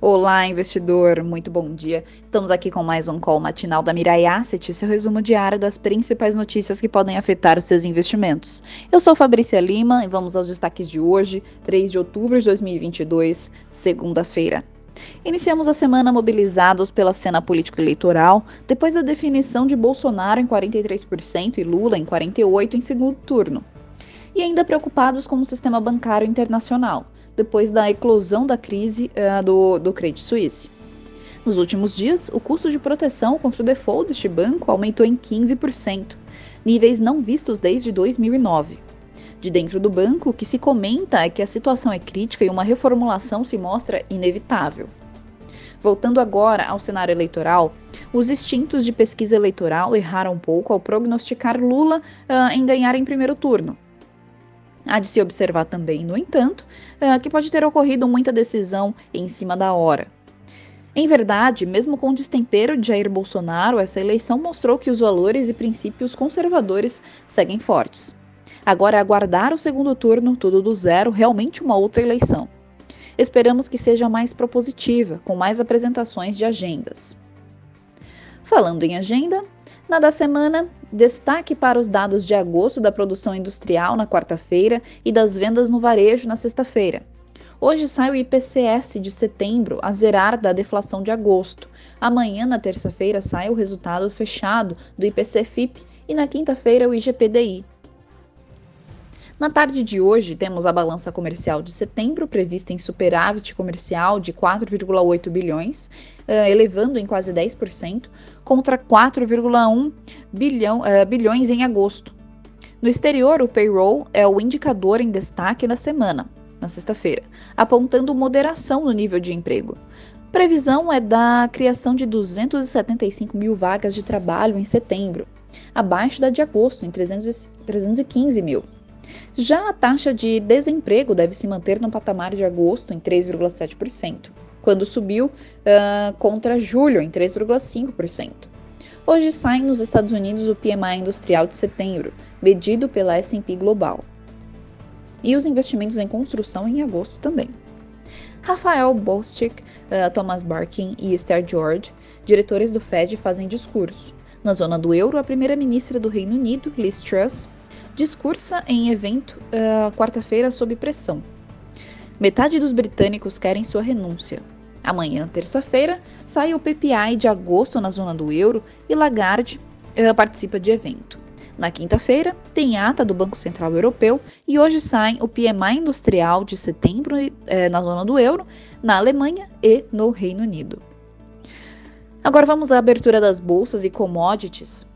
Olá, investidor, muito bom dia. Estamos aqui com mais um call matinal da Mirai Asset, seu resumo diário das principais notícias que podem afetar os seus investimentos. Eu sou Fabrícia Lima e vamos aos destaques de hoje, 3 de outubro de 2022, segunda-feira. Iniciamos a semana mobilizados pela cena político-eleitoral, depois da definição de Bolsonaro em 43% e Lula em 48% em segundo turno. E ainda preocupados com o sistema bancário internacional depois da eclosão da crise uh, do, do Credit Suisse. Nos últimos dias, o custo de proteção contra o default deste banco aumentou em 15%, níveis não vistos desde 2009. De dentro do banco, o que se comenta é que a situação é crítica e uma reformulação se mostra inevitável. Voltando agora ao cenário eleitoral, os instintos de pesquisa eleitoral erraram um pouco ao prognosticar Lula uh, em ganhar em primeiro turno. Há de se observar também, no entanto, eh, que pode ter ocorrido muita decisão em cima da hora. Em verdade, mesmo com o destempero de Jair Bolsonaro, essa eleição mostrou que os valores e princípios conservadores seguem fortes. Agora é aguardar o segundo turno, tudo do zero, realmente uma outra eleição. Esperamos que seja mais propositiva, com mais apresentações de agendas. Falando em agenda, na da semana, destaque para os dados de agosto da produção industrial na quarta-feira e das vendas no varejo na sexta-feira. Hoje sai o IPCS de setembro, a zerar da deflação de agosto. Amanhã, na terça-feira, sai o resultado fechado do IPC-FIP e na quinta-feira o IGPDI. Na tarde de hoje, temos a balança comercial de setembro, prevista em superávit comercial de 4,8 bilhões, uh, elevando em quase 10%, contra 4,1 bilhão, uh, bilhões em agosto. No exterior, o payroll é o indicador em destaque da semana, na sexta-feira, apontando moderação no nível de emprego. Previsão é da criação de 275 mil vagas de trabalho em setembro, abaixo da de agosto, em 300, 315 mil. Já a taxa de desemprego deve se manter no patamar de agosto, em 3,7%, quando subiu uh, contra julho, em 3,5%. Hoje sai nos Estados Unidos o PMI industrial de setembro, medido pela S&P Global. E os investimentos em construção em agosto também. Rafael Bostic, uh, Thomas Barkin e Esther George, diretores do Fed, fazem discurso. Na zona do euro, a primeira-ministra do Reino Unido, Liz Truss, discursa em evento uh, quarta-feira sob pressão. Metade dos britânicos querem sua renúncia. Amanhã, terça-feira, sai o PPI de agosto na zona do euro e Lagarde uh, participa de evento. Na quinta-feira, tem ata do Banco Central Europeu e hoje sai o PMI industrial de setembro uh, na zona do euro, na Alemanha e no Reino Unido. Agora vamos à abertura das bolsas e commodities.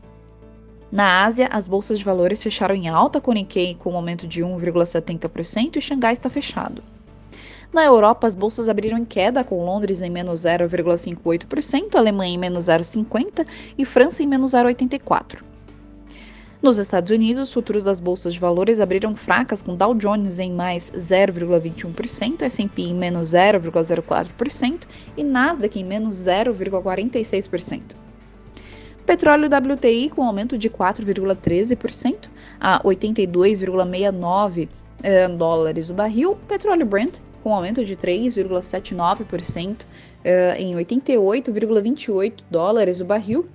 Na Ásia, as bolsas de valores fecharam em alta, com Nikkei com um aumento de 1,70% e Xangai está fechado. Na Europa, as bolsas abriram em queda, com Londres em menos 0,58%, Alemanha em menos 0,50% e França em menos 0,84%. Nos Estados Unidos, os futuros das bolsas de valores abriram fracas, com Dow Jones em mais 0,21%, S&P em menos 0,04% e Nasdaq em menos 0,46%. Petróleo WTI com aumento de 4,13% a 82,69 eh, dólares o barril. Petróleo Brent com aumento de 3,79% eh, em 88,28 dólares o barril.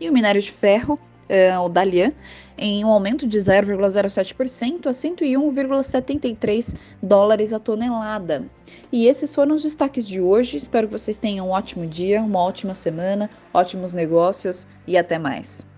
E o minério de ferro uh, o Dalian, em um aumento de 0,07% a 101,73 dólares a tonelada. E esses foram os destaques de hoje. Espero que vocês tenham um ótimo dia, uma ótima semana, ótimos negócios e até mais.